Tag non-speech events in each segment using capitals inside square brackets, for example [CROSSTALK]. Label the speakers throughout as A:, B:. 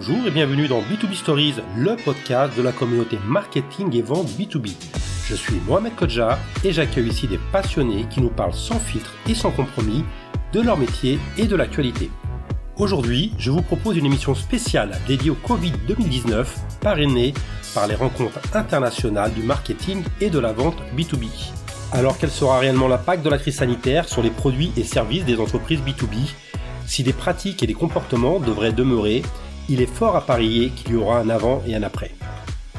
A: Bonjour et bienvenue dans B2B Stories, le podcast de la communauté marketing et vente B2B. Je suis Mohamed Kodja et j'accueille ici des passionnés qui nous parlent sans filtre et sans compromis de leur métier et de l'actualité. Aujourd'hui, je vous propose une émission spéciale dédiée au Covid 2019, parrainée par les rencontres internationales du marketing et de la vente B2B. Alors quel sera réellement l'impact de la crise sanitaire sur les produits et services des entreprises B2B Si des pratiques et des comportements devraient demeurer, il est fort à parier qu'il y aura un avant et un après.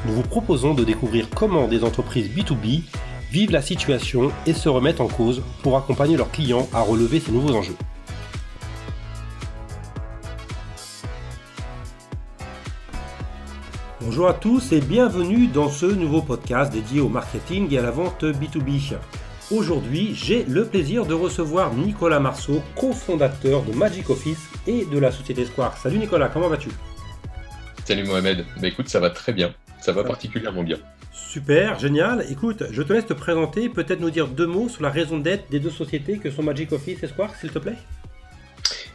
A: Nous vous proposons de découvrir comment des entreprises B2B vivent la situation et se remettent en cause pour accompagner leurs clients à relever ces nouveaux enjeux. Bonjour à tous et bienvenue dans ce nouveau podcast dédié au marketing et à la vente B2B. Aujourd'hui, j'ai le plaisir de recevoir Nicolas Marceau, cofondateur de Magic Office et de la société Square. Salut Nicolas, comment vas-tu?
B: Salut Mohamed, bah écoute, ça va très bien, ça va particulièrement bien.
A: Super, génial. Écoute, je te laisse te présenter, peut-être nous dire deux mots sur la raison d'être des deux sociétés que sont Magic Office et Square, s'il te plaît.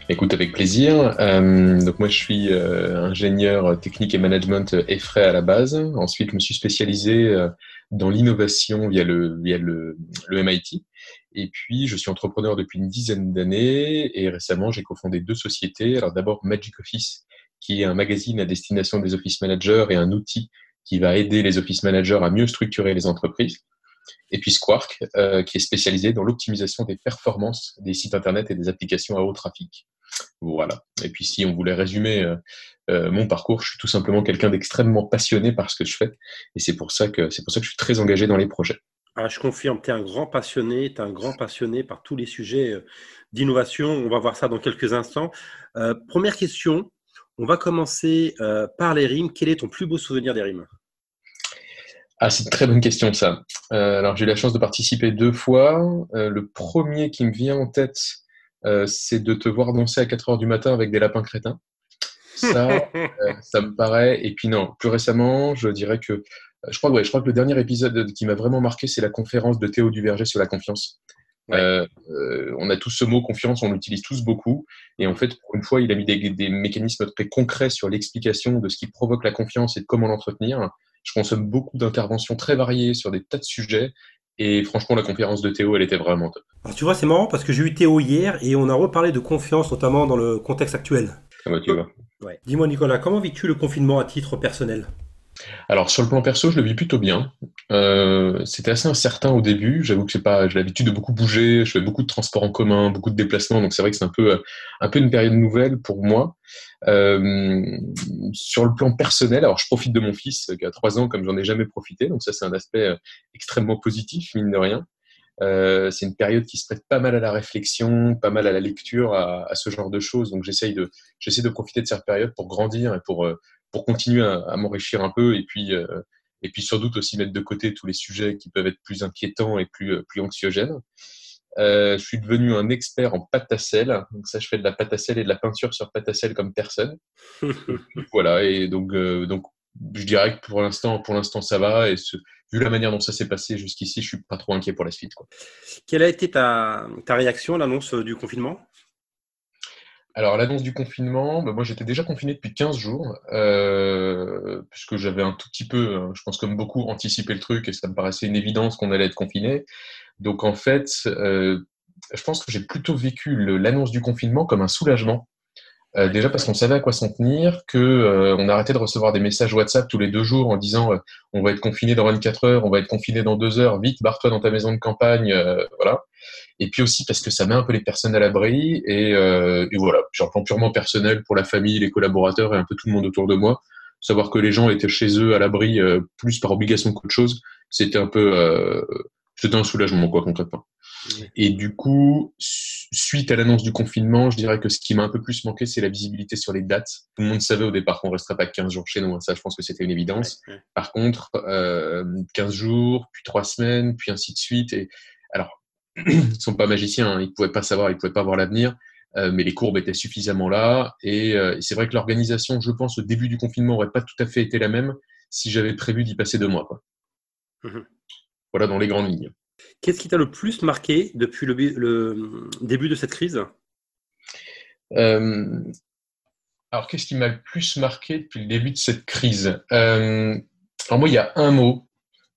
B: Écoute, avec plaisir. Euh, donc moi, je suis euh, ingénieur technique et management effray à la base. Ensuite, je me suis spécialisé euh, dans l'innovation via le via le, le MIT. Et puis, je suis entrepreneur depuis une dizaine d'années et récemment, j'ai cofondé deux sociétés. Alors d'abord, Magic Office, qui est un magazine à destination des office managers et un outil qui va aider les office managers à mieux structurer les entreprises. Et puis Squark, euh, qui est spécialisé dans l'optimisation des performances des sites Internet et des applications à haut trafic. Voilà. Et puis si on voulait résumer euh, euh, mon parcours, je suis tout simplement quelqu'un d'extrêmement passionné par ce que je fais. Et c'est pour, ça que, pour ça que je suis très engagé dans les projets.
A: Ah, je confirme, tu es un grand passionné, tu es un grand passionné par tous les sujets d'innovation. On va voir ça dans quelques instants. première question, on va commencer par les rimes. Quel est ton plus beau souvenir des rimes?
B: Ah, c'est une très bonne question ça. Euh, alors j'ai eu la chance de participer deux fois. Euh, le premier qui me vient en tête, euh, c'est de te voir danser à 4 heures du matin avec des lapins crétins. Ça, [LAUGHS] ça me paraît. Et puis non, plus récemment, je dirais que je crois, ouais, je crois que le dernier épisode qui m'a vraiment marqué, c'est la conférence de Théo Duverger sur la confiance. On a tous ce mot confiance, on l'utilise tous beaucoup. Et en fait, pour une fois, il a mis des, des mécanismes très concrets sur l'explication de ce qui provoque la confiance et de comment l'entretenir. Je consomme beaucoup d'interventions très variées sur des tas de sujets. Et franchement, la conférence de Théo, elle était vraiment top.
A: Alors, tu vois, c'est marrant parce que j'ai eu Théo hier et on a reparlé de confiance, notamment dans le contexte actuel.
B: Ah bah, tu vois.
A: Ouais. Dis-moi, Nicolas, comment vis-tu le confinement à titre personnel?
B: Alors sur le plan perso, je le vis plutôt bien. Euh, c'était assez incertain au début. J'avoue que j'ai pas, l'habitude de beaucoup bouger. Je fais beaucoup de transports en commun, beaucoup de déplacements. Donc c'est vrai que c'est un peu, un peu une période nouvelle pour moi. Euh, sur le plan personnel, alors je profite de mon fils qui a trois ans comme j'en ai jamais profité. Donc ça c'est un aspect euh, extrêmement positif mine de rien. C'est une période qui se prête pas mal à la réflexion, pas mal à la lecture, à, ce genre de choses. Donc j'essaye de, j'essaie de profiter de cette période pour grandir et pour pour continuer à, m'enrichir un peu et puis euh, et puis sans doute aussi mettre de côté tous les sujets qui peuvent être plus inquiétants et plus plus anxiogènes. Euh, je suis devenu un expert en pâte à sel. Donc ça, je fais de la pâte à sel et de la peinture sur pâte à sel comme personne. [LAUGHS] voilà. Et donc, euh, donc, je dirais que pour l'instant, pour l'instant, ça va. Et vu la manière dont ça s'est passé jusqu'ici, je suis pas trop inquiet pour la suite. Quoi.
A: Quelle a été ta, ta réaction à l'annonce du confinement?
B: Alors, l'annonce du confinement, bah, moi j'étais déjà confiné depuis 15 jours, euh, puisque j'avais un tout petit peu, hein, je pense comme beaucoup, anticipé le truc et ça me paraissait une évidence qu'on allait être confiné. Donc en fait, euh, je pense que j'ai plutôt vécu l'annonce du confinement comme un soulagement. Euh, déjà parce qu'on savait à quoi s'en tenir, que euh, on arrêtait de recevoir des messages WhatsApp tous les deux jours en disant euh, on va être confiné dans 24 heures, on va être confiné dans deux heures, vite barre-toi dans ta maison de campagne, voilà. Et puis aussi parce que ça met un peu les personnes à l'abri et, et voilà, sur un plan purement personnel pour la famille, les collaborateurs et un peu tout le monde autour de moi, savoir que les gens étaient chez eux à l'abri plus par obligation qu'autre chose, c'était un peu c'était un soulagement quoi concrètement. Et du coup, suite à l'annonce du confinement, je dirais que ce qui m'a un peu plus manqué, c'est la visibilité sur les dates. Tout le monde savait au départ qu'on ne resterait pas 15 jours chez nous. Hein. Ça, je pense que c'était une évidence. Par contre, euh, 15 jours, puis 3 semaines, puis ainsi de suite. Et alors, [CLEARS THROAT] ils ne sont pas magiciens, hein. ils ne pouvaient pas savoir, ils ne pouvaient pas voir l'avenir. Euh, mais les courbes étaient suffisamment là. Et, euh, c'est vrai que l'organisation, je pense, au début du confinement, n'aurait pas tout à fait été la même si j'avais prévu d'y passer deux mois. Quoi. Mmh voilà dans les grandes lignes.
A: Qu'est-ce qui t'a le plus marqué depuis le, début de cette crise?
B: Euh, Alors, qu'est-ce qui m'a le plus marqué depuis le début de cette crise? Euh, Alors, moi, il y a un mot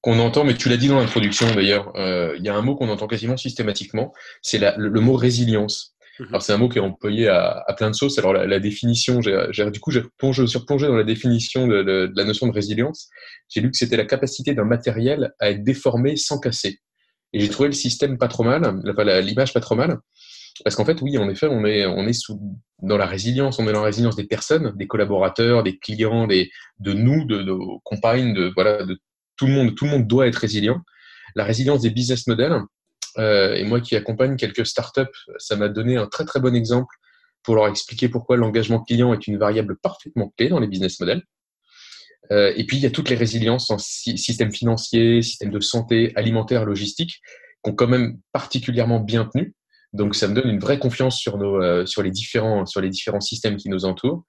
B: qu'on entend, mais tu l'as dit dans l'introduction d'ailleurs, euh, il y a un mot qu'on entend quasiment systématiquement, c'est le, mot résilience. Mhm. Alors, c'est un mot qui est employé à, plein de sauces. Alors, la, définition, du coup, j'ai plongé, surplongé dans la définition de, la notion de résilience. J'ai lu que c'était la capacité d'un matériel à être déformé sans casser. Et j'ai trouvé le système pas trop mal, l'image pas trop mal. Parce qu'en fait, oui, en effet, on est, on est sous, dans la résilience, on est dans la résilience des personnes, des collaborateurs, des clients, des, de nous, de nos compagnes, de, voilà, de tout le monde. Tout le monde doit être résilient. La résilience des business models. Euh, et moi qui accompagne quelques startups, ça m'a donné un très très bon exemple pour leur expliquer pourquoi l'engagement client est une variable parfaitement clé dans les business models. Euh, et puis, il y a toutes les résiliences en système financier, système de santé, alimentaire, logistique, qui ont quand même particulièrement bien tenu. Donc, ça me donne une vraie confiance sur, nos, euh, sur, les, différents, sur les différents systèmes qui nous entourent.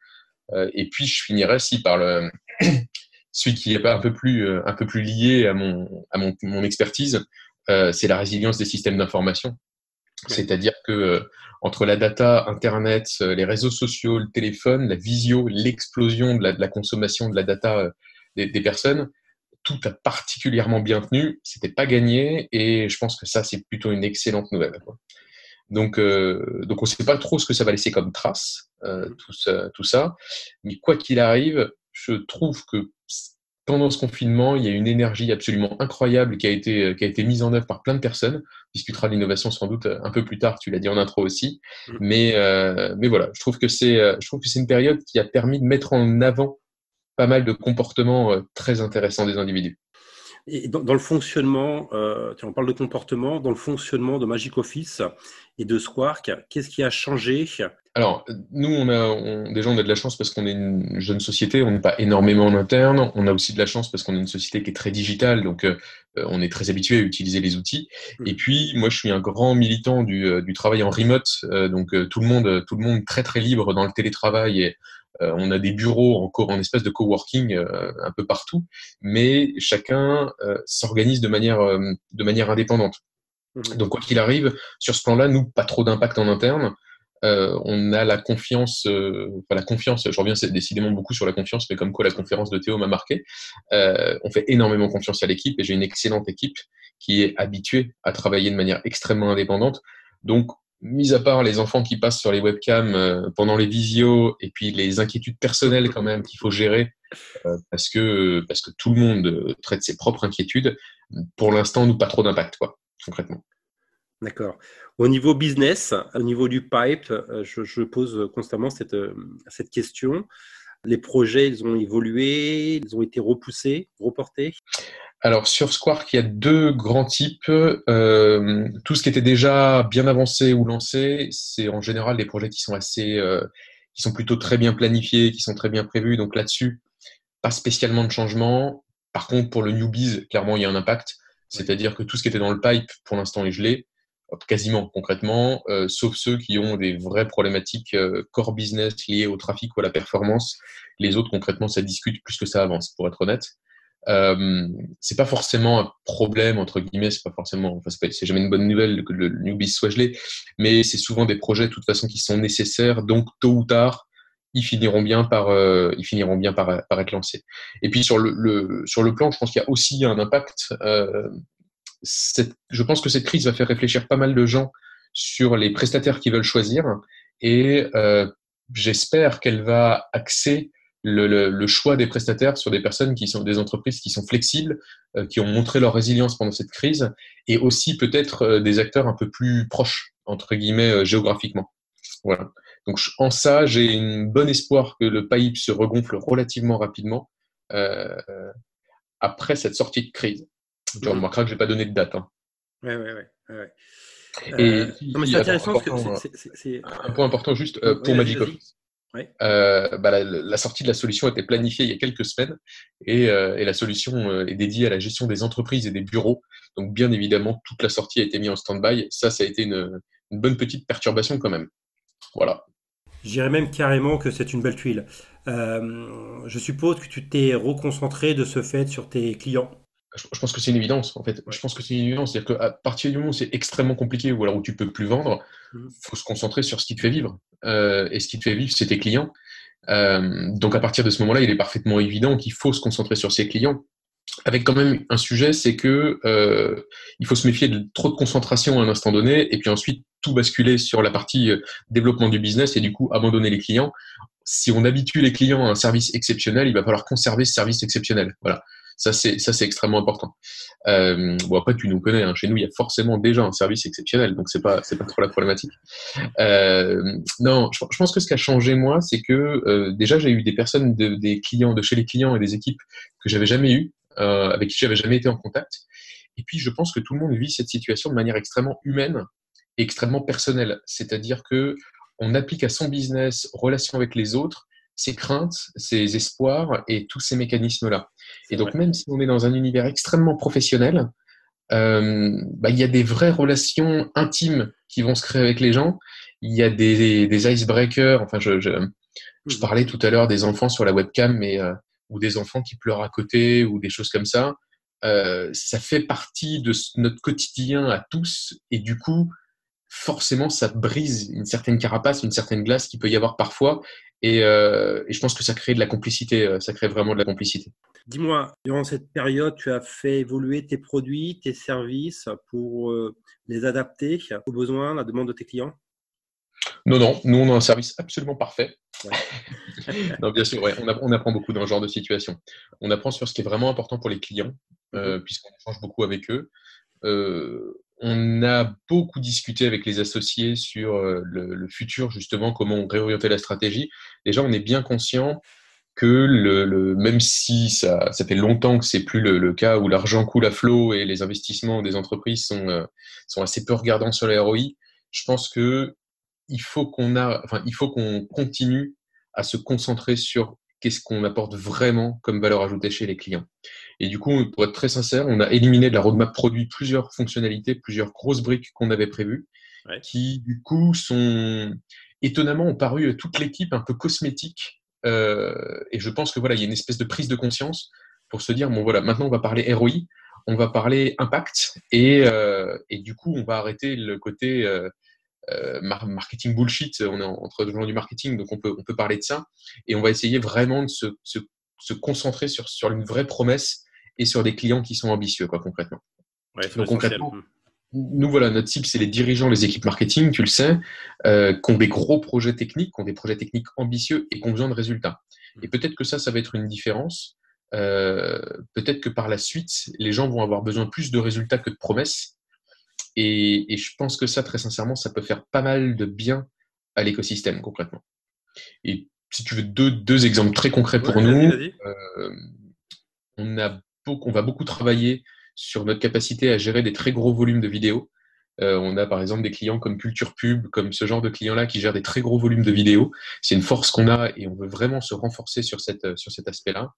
B: Euh, et puis, je finirai aussi par le, [COUGHS] celui qui est un peu plus, euh, un peu plus lié à mon, à mon, mon expertise, euh, c'est la résilience des systèmes d'information. C'est-à-dire que entre la data, Internet, les réseaux sociaux, le téléphone, la visio, l'explosion de la, consommation de la data des, des personnes, tout a particulièrement bien tenu. C'était pas gagné et je pense que ça c'est plutôt une excellente nouvelle. Donc, euh, donc on ne sait pas trop ce que ça va laisser comme trace, euh, tout ça. Mais quoi qu'il arrive, je trouve que pendant ce confinement, il y a une énergie absolument incroyable qui a été, qui a été mise en œuvre par plein de personnes. On discutera de l'innovation sans doute un peu plus tard, tu l'as dit en intro aussi. Mmh. Mais, euh, mais voilà, je trouve que c'est je trouve que c'est une période qui a permis de mettre en avant pas mal de comportements très intéressants des individus.
A: Et dans, le fonctionnement, euh, on parle de comportement, dans le fonctionnement de Magic Office et de Squark, qu'est-ce qui a changé
B: alors, nous, on a, déjà, on a de la chance parce qu'on est une jeune société, on n'est pas énormément en interne. On a aussi de la chance parce qu'on est une société qui est très digitale, donc euh, on est très habitué à utiliser les outils. Mm. Et puis, moi, je suis un grand militant du, euh, du travail en remote, euh, donc tout le monde, tout le monde très très libre dans le télétravail et euh, on a des bureaux en, en espèce de coworking euh, un peu partout, mais chacun euh, s'organise de manière, de manière indépendante. Mmh. Donc, quoi qu'il arrive, sur ce plan-là, nous, pas trop d'impact en interne. On a la confiance, enfin la confiance, je reviens décidément beaucoup sur la confiance, mais comme quoi la conférence de Théo m'a marqué, on fait énormément confiance à l'équipe et j'ai une excellente équipe qui est habituée à travailler de manière extrêmement indépendante. Donc, mis à part les enfants qui passent sur les webcams euh, pendant les visios et puis les inquiétudes personnelles quand même qu'il faut gérer euh, parce que parce que tout le monde euh, traite ses propres inquiétudes. Pour l'instant, nous pas trop d'impact quoi, concrètement.
A: D'accord. Au niveau business, au niveau du pipe, je, je pose constamment cette, cette question. Les projets, ils ont évolué, ils ont été repoussés, reportés?
B: Alors sur Squark, il y a deux grands types. Euh, tout ce qui était déjà bien avancé ou lancé, c'est en général des projets qui sont assez, euh, qui sont plutôt très bien planifiés, qui sont très bien prévus. Donc là-dessus, pas spécialement de changement. Par contre, pour le newbies, clairement, il y a un impact. C'est-à-dire que tout ce qui était dans le pipe, pour l'instant, est gelé, quasiment concrètement, euh, sauf ceux qui ont des vraies problématiques core business liées au trafic ou à la performance. Les autres, concrètement, ça discute plus que ça avance, pour être honnête. Euh, c'est pas forcément un problème entre guillemets, c'est pas forcément, enfin, c'est jamais une bonne nouvelle que le newbie soit gelé, mais c'est souvent des projets de toute façon qui sont nécessaires, donc tôt ou tard, ils finiront bien par, euh, ils finiront bien par, être lancés. Et puis sur le, le sur le plan, je pense qu'il y a aussi un impact. Euh, cette, je pense que cette crise va faire réfléchir pas mal de gens sur les prestataires qui veulent choisir, et euh, j'espère qu'elle va axer le, choix des prestataires sur des personnes qui sont des entreprises qui sont flexibles, euh, qui ont montré leur résilience pendant cette crise, et aussi peut-être euh, des acteurs un peu plus proches entre guillemets euh, géographiquement. Voilà. Donc en ça, j'ai un bon espoir que le pipe se regonfle relativement rapidement après cette sortie de crise. Tu mmh. remarqueras que je n'ai pas donné de date. Hein.
A: Ouais, ouais, ouais.
B: Et c'est intéressant c'est un point important juste pour Magic Office. Euh, bah, la, sortie de la solution était planifiée il y a quelques semaines et, euh, la solution euh, est dédiée à la gestion des entreprises et des bureaux. Donc bien évidemment, toute la sortie a été mise en stand-by. Ça, ça a été une, bonne petite perturbation quand même. Voilà.
A: Je dirais même carrément que c'est une belle tuile. je suppose que tu t'es reconcentré de ce fait sur tes clients.
B: Je, pense que c'est une évidence, en fait. Je pense que c'est une évidence. C'est-à-dire qu'à partir du moment où c'est extrêmement compliqué ou alors où tu peux plus vendre, il mmh. faut se concentrer sur ce qui te fait vivre. Euh, et ce qui te fait vivre, c'est tes clients. donc à partir de ce moment-là, il est parfaitement évident qu'il faut se concentrer sur ses clients avec quand même un sujet, c'est que euh, il faut se méfier de trop de concentration à un instant donné, et puis ensuite tout basculer sur la partie euh, développement du business et du coup abandonner les clients. Si on habitue les clients à un service exceptionnel, il va falloir conserver ce service exceptionnel. Voilà, ça c'est ça c'est extrêmement important. Euh, bon après tu nous connais, hein. chez nous il y a forcément déjà un service exceptionnel, donc c'est pas c'est pas trop la problématique. Euh, non, je, pense que ce qui a changé moi, c'est que euh, déjà j'ai eu des personnes, de, des clients de chez les clients et des équipes que j'avais jamais eu avec qui j'avais jamais été en contact. Et puis, je pense que tout le monde vit cette situation de manière extrêmement humaine et extrêmement personnelle. C'est-à-dire que on applique à son business, relation avec les autres, ses craintes, ses espoirs et tous ces mécanismes-là. Et donc, même si on est dans un univers extrêmement professionnel, euh, bah, il y a des vraies relations intimes qui vont se créer avec les gens. Il y a des, des icebreakers. Enfin, je, je, je, mmh. parlais tout à l'heure des enfants sur la webcam, mais euh, ou des enfants qui pleurent à côté ou des choses comme ça. Euh, ça fait partie de notre quotidien à tous et du coup, forcément, ça brise une certaine carapace, une certaine glace qui peut y avoir parfois. Et, euh, et je pense que ça crée de la complicité, euh, ça crée vraiment de la complicité.
A: Dis-moi, durant cette période, tu as fait évoluer tes produits, tes services pour euh, les adapter aux besoins, à la demande de tes clients?
B: Non, non, nous on a un service absolument parfait. [LAUGHS] non, bien sûr, on, apprend beaucoup dans ce genre de situation. On apprend sur ce qui est vraiment important pour les clients, euh, mhm. puisqu'on échange beaucoup avec eux. Euh, on a beaucoup discuté avec les associés sur euh, le, futur, justement, comment réorienter la stratégie. Déjà, on est bien conscient que le, même si ça, ça, fait longtemps que c'est plus le, cas où l'argent coule à flot et les investissements des entreprises sont, sont assez peu regardants sur les ROI, je pense que il faut qu'on enfin, il faut qu'on continue à se concentrer sur qu'est-ce qu'on apporte vraiment comme valeur ajoutée chez les clients. Et du coup, pour être très sincère, on a éliminé de la roadmap produit plusieurs fonctionnalités, plusieurs grosses briques qu'on avait prévues, qui du coup sont étonnamment ont paru à toute l'équipe un peu cosmétiques. Euh, et je pense que voilà, il y a une espèce de prise de conscience pour se dire bon voilà, maintenant on va parler ROI, on va parler impact, et, euh, et du coup on va arrêter le côté euh, euh, marketing bullshit, on est entre gens du marketing, donc on peut, on peut parler de ça. Et on va essayer vraiment de se, se, se concentrer sur, sur une vraie promesse et sur des clients qui sont ambitieux, quoi, concrètement. donc, concrètement, hmm. nous, voilà, notre cible, c'est les dirigeants, les équipes marketing, tu le sais, euh, qui ont des gros projets techniques, qui ont des projets techniques ambitieux et qui ont besoin de résultats. Hmm. Et peut-être que ça, ça va être une différence. Euh, peut-être que par la suite, les gens vont avoir besoin plus de résultats que de promesses. Et, je pense que ça, très sincèrement, ça peut faire pas mal de bien à l'écosystème concrètement. Et si tu veux deux, deux exemples très concrets pour nous, euh, on, a beaucoup, on va beaucoup travailler sur notre capacité à gérer des très gros volumes de vidéos. Euh, on a par exemple des clients comme Culture Pub, comme ce genre de clients-là qui gèrent des très gros volumes de vidéos. C'est une force qu'on a et on veut vraiment se renforcer sur, cette, sur cet aspect-là.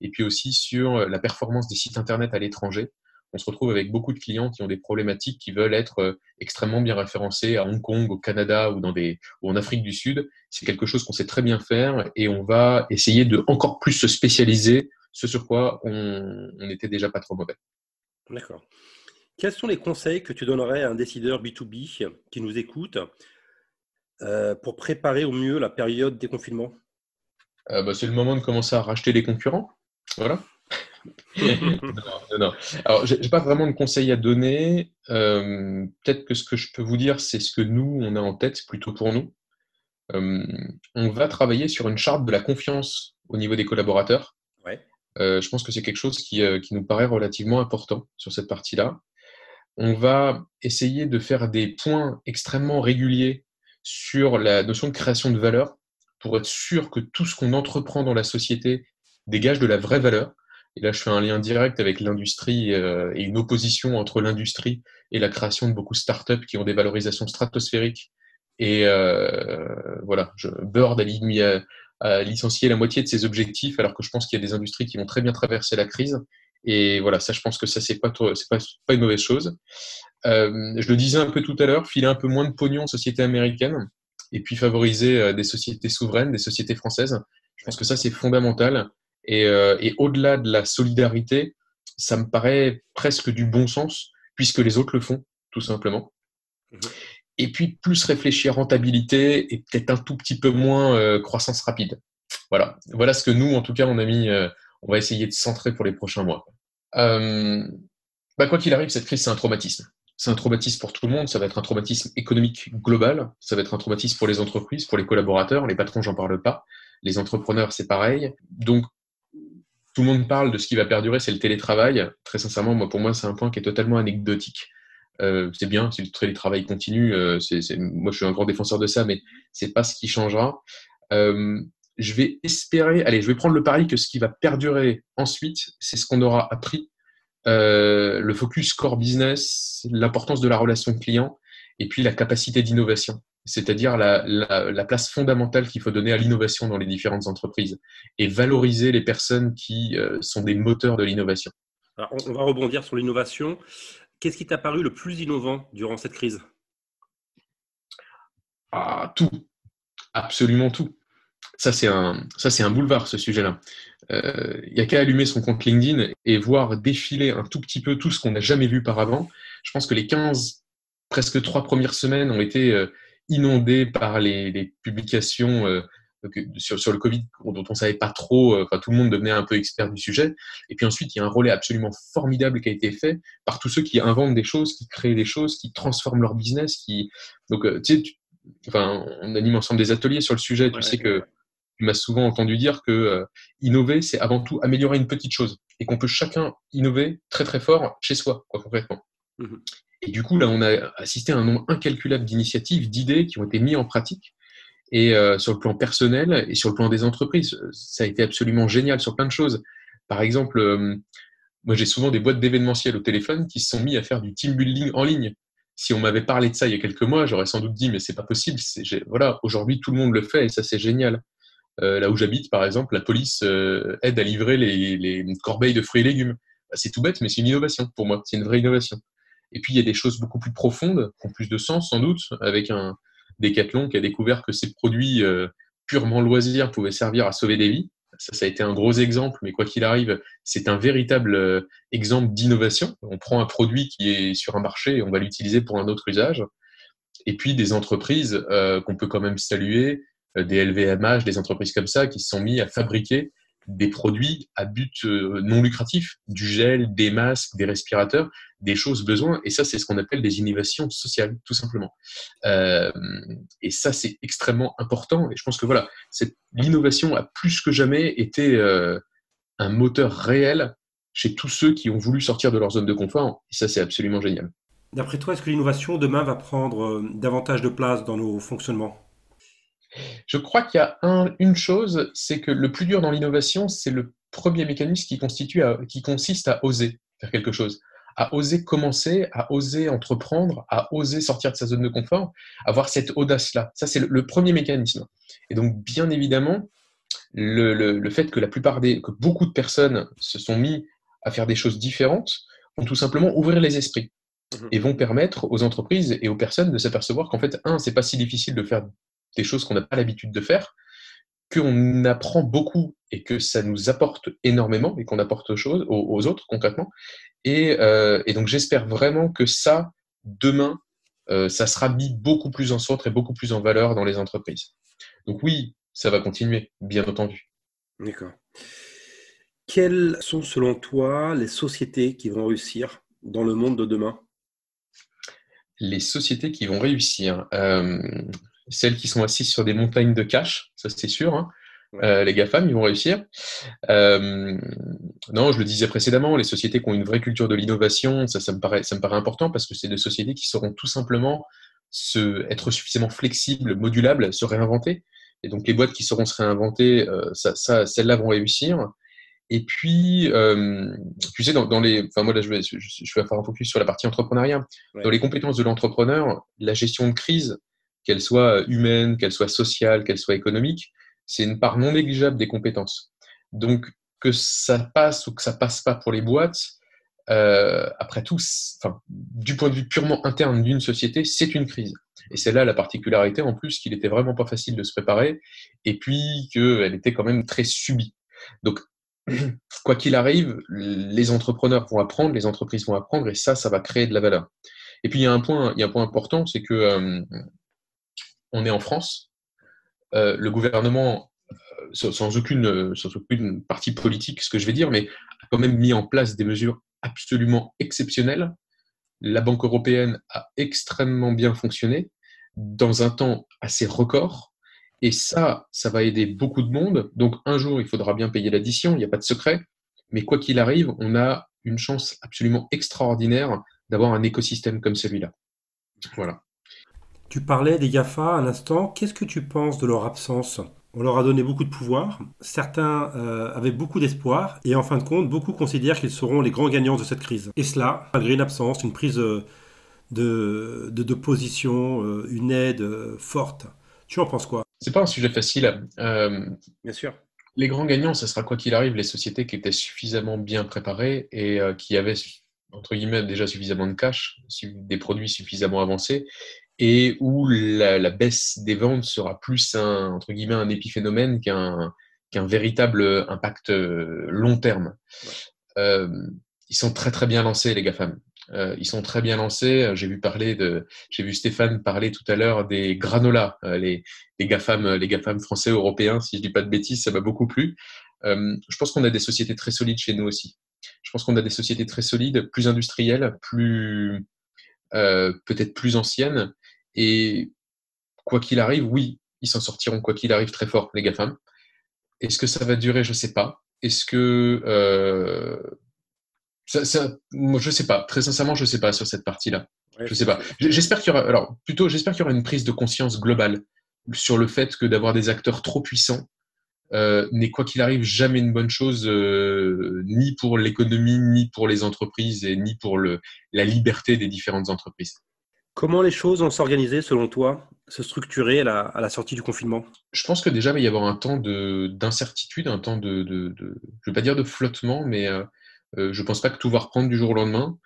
B: Et puis aussi sur la performance des sites Internet à l'étranger on se retrouve avec beaucoup de clients qui ont des problématiques qui veulent être euh, extrêmement bien référencés à Hong Kong, au Canada ou, dans des, ou en Afrique du Sud. C'est quelque chose qu'on sait très bien faire et on va essayer de encore plus se spécialiser, ce sur quoi on n'était déjà pas trop mauvais.
A: D'accord. Quels sont les conseils que tu donnerais à un décideur B2B qui nous écoute euh, pour préparer au mieux la période des confinements?
B: Euh, bah, C'est le moment de commencer à racheter les concurrents. Voilà [LAUGHS] non, non, Alors, j'ai pas vraiment de conseils à donner. Euh, peut-être que ce que je peux vous dire, c'est ce que nous, on a en tête plutôt pour nous. Euh, on va travailler sur une charte de la confiance au niveau des collaborateurs. Ouais. Euh, je pense que c'est quelque chose qui, qui, nous paraît relativement important sur cette partie-là. On va essayer de faire des points extrêmement réguliers sur la notion de création de valeur pour être sûr que tout ce qu'on entreprend dans la société dégage de la vraie valeur et là, je fais un lien direct avec l'industrie euh, et une opposition entre l'industrie et la création de beaucoup de startups qui ont des valorisations stratosphériques. Et euh, voilà, je, Bird a, licencié la moitié de ses objectifs, alors que je pense qu'il y a des industries qui vont très bien traverser la crise. Et voilà, ça, je pense que ça, c'est pas, une mauvaise chose. Euh, je le disais un peu tout à l'heure, filer un peu moins de pognon aux sociétés américaines et puis favoriser des sociétés souveraines, des sociétés françaises. Je pense que ça, c'est fondamental. Euh, et, au-delà de la solidarité, ça me paraît presque du bon sens, puisque les autres le font, tout simplement. Mhm. Et puis, plus réfléchir rentabilité et peut-être un tout petit peu moins euh, croissance rapide. voilà, voilà ce que nous, en tout cas, on a mis, on va essayer de centrer pour les prochains mois. Bah, quoi qu'il arrive, cette crise, c'est un traumatisme. C'est un traumatisme pour tout le monde, ça va être un traumatisme économique global, ça va être un traumatisme pour les entreprises, pour les collaborateurs, les patrons, j'en parle pas, les entrepreneurs, c'est pareil. Donc, tout le monde parle de ce qui va perdurer, c'est le télétravail. Très sincèrement, moi, pour moi, c'est un point qui est totalement anecdotique. Euh, c'est bien si le télétravail continue. Euh, moi, je suis un grand défenseur de ça, mais c'est pas ce qui changera. Euh, je vais espérer, allez, je vais prendre le pari que ce qui va perdurer ensuite, c'est ce qu'on aura appris le focus core business, l'importance de la relation client et puis la capacité d'innovation, c'est-à-dire la, place fondamentale qu'il faut donner à l'innovation dans les différentes entreprises et valoriser les personnes qui euh, sont des moteurs de l'innovation.
A: on va rebondir sur l'innovation. Qu'est-ce qui t'a paru le plus innovant durant cette crise?
B: Ah, Tout, absolument tout. Ça, c'est un, ça, c'est un boulevard, ce sujet-là. Il euh, n'y a qu'à allumer son compte LinkedIn et voir défiler un tout petit peu tout ce qu'on n'a jamais vu par avant. Je pense que les 15, presque trois premières semaines ont été euh, inondées par les, publications euh, sur, le Covid dont on ne savait pas trop, enfin tout le monde devenait un peu expert du sujet. Et puis ensuite, il y a un relais absolument formidable qui a été fait par tous ceux qui inventent des choses, qui créent des choses, qui transforment leur business. Qui... Donc, tu sais, enfin, on anime ensemble des ateliers sur le sujet. Tu sais que tu m'as souvent entendu dire que euh, innover, c'est avant tout améliorer une petite chose et qu'on peut chacun innover très très fort chez soi, quoi, concrètement. Mmh et du coup, là, on a assisté à un nombre incalculable d'initiatives, d'idées qui ont été mises en pratique. Et euh, sur le plan personnel et sur le plan des entreprises, ça a été absolument génial sur plein de choses. Par exemple, euh, moi, j'ai souvent des boîtes d'événementiel au téléphone qui se sont mis à faire du team building en ligne. Si on m'avait parlé de ça il y a quelques mois, j'aurais sans doute dit, mais c'est pas possible. Voilà, aujourd'hui, tout le monde le fait et ça, c'est génial. Euh, là où j'habite, par exemple, la police aide à livrer les, corbeilles de fruits et légumes. Bah, c'est tout bête, mais c'est une innovation pour moi. C'est une vraie innovation. Et puis, il y a des choses beaucoup plus profondes, qui ont plus de sens, sans doute, avec un Decathlon qui a découvert que ces produits euh, purement loisirs pouvaient servir à sauver des vies. Ça, ça a été un gros exemple, mais quoi qu'il arrive, c'est un véritable exemple d'innovation. On prend un produit qui est sur un marché et on va l'utiliser pour un autre usage. Et puis des entreprises qu'on peut quand même saluer, euh, des LVMH, des entreprises comme ça qui se sont mis à fabriquer des produits à but euh, non lucratif, du gel, des masques, des respirateurs, des choses besoin. Et ça, c'est ce qu'on appelle des innovations sociales, tout simplement. Euh, et ça, c'est extrêmement important. Et je pense que voilà, l'innovation a plus que jamais été un moteur réel chez tous ceux qui ont voulu sortir de leur zone de confort. Et ça, c'est absolument génial.
A: D'après toi, est-ce que l'innovation demain va prendre davantage de place dans nos fonctionnements?
B: Je crois qu'il y a une chose, c'est que le plus dur dans l'innovation, c'est le premier mécanisme qui, constitue qui consiste à oser faire quelque chose, à oser commencer, à oser entreprendre, à oser sortir de sa zone de confort, avoir cette audace-là. Ça, c'est le, premier mécanisme. Et donc, bien évidemment, le, fait que la plupart des, que beaucoup de personnes se sont mis à faire des choses différentes, vont tout simplement ouvrir les esprits mmh et vont permettre aux entreprises et aux personnes de s'apercevoir qu'en fait, un, c'est pas si difficile de faire des choses qu'on n'a pas l'habitude de faire, qu'on apprend beaucoup et que ça nous apporte énormément et qu'on apporte aux, choses, aux, autres concrètement. Euh, et, donc j'espère vraiment que ça, demain, euh, ça sera mis beaucoup plus en centre et beaucoup plus en valeur dans les entreprises. Donc oui, ça va continuer, bien entendu.
A: D'accord. Quelles sont selon toi les sociétés qui vont réussir dans le monde de demain?
B: Les sociétés qui vont réussir. Euh, celles qui sont assises sur des montagnes de cash, ça c'est sûr. Hein. Euh, les GAFAM, ils vont réussir. Euh, non, je le disais précédemment, les sociétés qui ont une vraie culture de l'innovation, ça, ça, me paraît, ça me paraît important parce que c'est des sociétés qui sauront tout simplement se, être suffisamment flexibles, modulables, se réinventer. Et donc les boîtes qui sauront se réinventer, euh, ça, ça, celles-là vont réussir. Et puis, tu sais, dans, les, enfin moi là, je vais, je, vais faire un focus sur la partie entrepreneuriat. Dans les compétences de l'entrepreneur, la gestion de crise, qu'elle soit humaine, qu'elle soit sociale, qu'elle soit économique, c'est une part non négligeable des compétences. Donc, que ça passe ou que ça passe pas pour les boîtes, euh, après tout, du point de vue purement interne d'une société, c'est une crise. Et c'est là la particularité, en plus, qu'il était vraiment pas facile de se préparer, et puis qu'elle était quand même très subie. Donc, [CLEARS THROAT] quoi qu'il arrive, les entrepreneurs vont apprendre, les entreprises vont apprendre, et ça, ça va créer de la valeur. Et puis, il y a un point, il y a un point important, c'est que euh, on est en France. Euh, le gouvernement euh, sans, aucune, sans aucune partie politique, ce que je vais dire, mais a quand même mis en place des mesures absolument exceptionnelles. La Banque européenne a extrêmement bien fonctionné dans un temps assez record. Et ça, ça va aider beaucoup de monde. Donc un jour, il faudra bien payer l'addition, il n'y a pas de secret. Mais quoi qu'il arrive, on a une chance absolument extraordinaire d'avoir un écosystème comme celui-là. Voilà.
A: Tu parlais des GAFA à l'instant. Qu'est-ce que tu penses de leur absence? On leur a donné beaucoup de pouvoir. Certains euh, avaient beaucoup d'espoir. Et en fin de compte, beaucoup considèrent qu'ils seront les grands gagnants de cette crise. Et cela, malgré une absence, une prise euh, de, de, position, euh, une aide forte. Tu en penses quoi?
B: C'est pas un sujet facile.
A: Bien sûr.
B: Les grands gagnants, ce sera quoi qu'il arrive les sociétés qui étaient suffisamment bien préparées et qui avaient entre guillemets déjà suffisamment de cash, des produits suffisamment avancés et où la, baisse des ventes sera plus un, entre guillemets, un épiphénomène qu'un qu'un véritable impact euh, long terme. Euh, ils sont très très bien lancés les GAFAM. Euh, ils sont très bien lancés. J'ai vu parler de, j'ai vu Stéphane parler tout à l'heure des granolas, les, les GAFAM, les GAFAM français européens. Si je dis pas de bêtises, ça m'a beaucoup plu. je pense qu'on a des sociétés très solides chez nous aussi. Je pense qu'on a des sociétés très solides, plus industrielles, plus peut-être plus anciennes, et quoi qu'il arrive, oui, ils s'en sortiront quoi qu'il arrive très fort, les GAFAM. Est-ce que ça va durer? Je ne sais pas. Est-ce que. Euh, ça, je ne sais pas. Très sincèrement, je ne sais pas sur cette partie-là. je ne sais pas. J'espère qu'il y aura. Alors, plutôt, j'espère qu'il y aura une prise de conscience globale sur le fait que d'avoir des acteurs trop puissants euh, n'est quoi qu'il arrive jamais une bonne chose, euh, ni pour l'économie, ni pour les entreprises, et ni pour le, la liberté des différentes entreprises.
A: Comment les choses vont s'organiser selon toi, se structurer à la, sortie du confinement?
B: Je pense que déjà il va y avoir un temps d'incertitude, un temps de, je ne vais pas dire de flottement, mais euh, euh, je ne pense pas que tout va reprendre du jour au lendemain.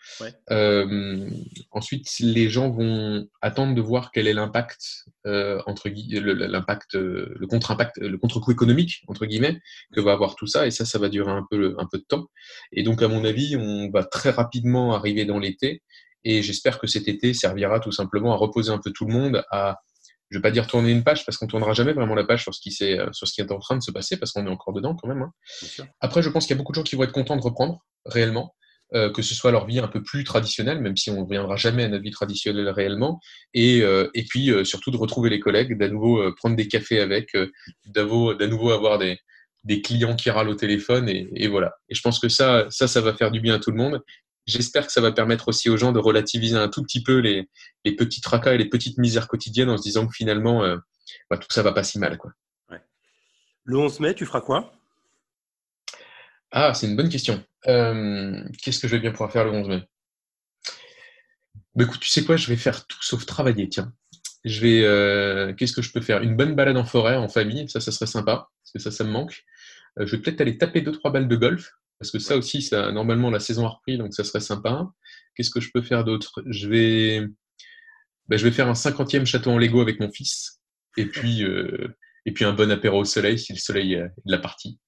B: Euh, ensuite, les gens vont attendre de voir quel est l'impact entre l'impact, le contre-impact, le contre-coup économique entre guillemets que va avoir tout ça, et ça, ça va durer un peu, un peu de temps. Et donc, à mon avis, on va très rapidement arriver dans l'été. Et j'espère que cet été servira tout simplement à reposer un peu tout le monde, à, je vais pas dire tourner une page parce qu'on tournera jamais vraiment la page sur ce qui, est, sur ce qui est en train de se passer parce qu'on est encore dedans quand même. Hein. Après, je pense qu'il y a beaucoup de gens qui vont être contents de reprendre réellement. Euh, que ce soit leur vie un peu plus traditionnelle, même si on ne reviendra jamais à notre vie traditionnelle réellement, et, euh, et puis euh, surtout de retrouver les collègues, d'à nouveau prendre des cafés avec, d'à nouveau avoir des, des clients qui râlent au téléphone, et, et, voilà. Et je pense que ça, ça, ça va faire du bien à tout le monde, j'espère que ça va permettre aussi aux gens de relativiser un tout petit peu les, petits tracas et les petites misères quotidiennes en se disant que finalement, euh, bah, tout ça va pas si mal. Quoi.
A: Le 11 mai, tu feras quoi?
B: Ah, c'est une bonne question. Euh, qu'est-ce que je vais bien pouvoir faire le 11 mai? Bah, Écoute, tu sais quoi, je vais faire tout sauf travailler, tiens. Je vais, euh, qu'est-ce que je peux faire? Une bonne balade en forêt, en famille, ça, ça serait sympa, parce que ça, ça me manque. je vais peut-être aller taper deux, trois balles de golf, parce que ça aussi, ça, normalement, la saison a repris, donc ça serait sympa. Qu'est-ce que je peux faire d'autre? Je vais, ben, je vais faire un cinquantième château en Lego avec mon fils. Et puis, euh, et puis un bon apéro au soleil, si le soleil est de la partie.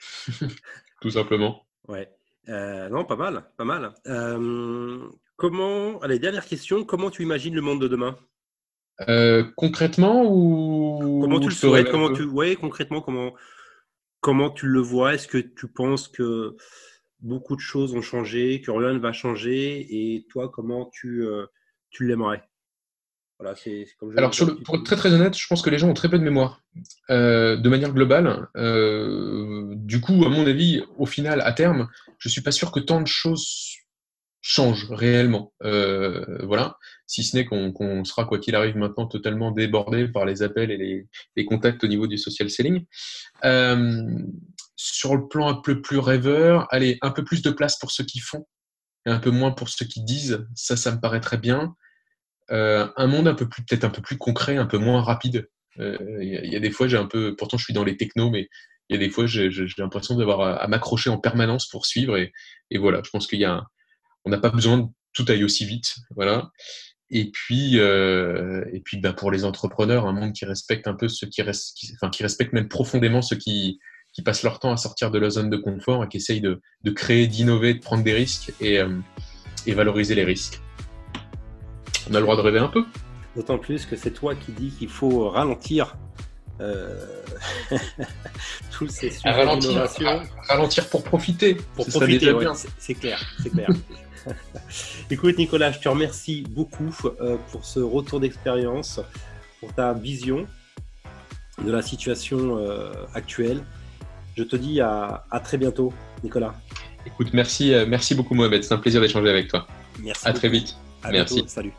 B: [LAUGHS] Tout simplement.
A: Ouais. Euh, non, pas mal, pas mal. Euh, comment, allez, dernière question, comment tu imagines le monde de demain?
B: Concrètement ou
A: comment tu le ferais Comment tu, ouais, concrètement, comment comment tu le vois? Est-ce que tu penses que beaucoup de choses ont changé, que rien ne va changer? Et toi, comment tu, euh, tu l'aimerais?
B: Voilà, Alors, pour être très très honnête, je pense que les gens ont très peu de mémoire. Euh, de manière globale, euh, du coup, à mon avis, au final, à terme, je suis pas sûr que tant de choses change réellement. Euh, voilà, si ce n'est qu'on sera, quoi qu'il arrive maintenant, totalement débordé par les appels et les, contacts au niveau du social selling. Euh, sur le plan un peu plus rêveur, allez, un peu plus de place pour ceux qui font et un peu moins pour ceux qui disent. Ça, ça me paraît très bien. Euh, un monde un peu plus, peut-être un peu plus concret, un peu moins rapide. Il y, a des fois, j'ai un peu, pourtant je suis dans les technos, mais il y a des fois, j'ai l'impression d'avoir à, m'accrocher en permanence pour suivre. Et, et voilà, je pense qu'il y a on n'a pas besoin de tout aille aussi vite. Voilà. Et puis, euh, et puis bah, pour les entrepreneurs, un monde qui respecte un peu ceux qui, restent, enfin, qui respecte même profondément ceux qui, qui passent leur temps à sortir de la zone de confort et qui essayent de, de créer, d'innover, de prendre des risques et, euh, et valoriser les risques. On a le droit de rêver un peu.
A: D'autant plus que c'est toi qui dis qu'il faut ralentir [LAUGHS]
B: tous ces sujets ralentir, ralentir pour profiter.
A: Pour profiter, c'est clair, c'est clair. [LAUGHS] Écoute Nicolas, je te remercie beaucoup pour ce retour d'expérience, pour ta vision de la situation actuelle. Je te dis à, très bientôt, Nicolas.
B: Écoute, merci, merci beaucoup Mohamed, c'est un plaisir d'échanger avec toi. Merci. À très vite.
A: merci. salut.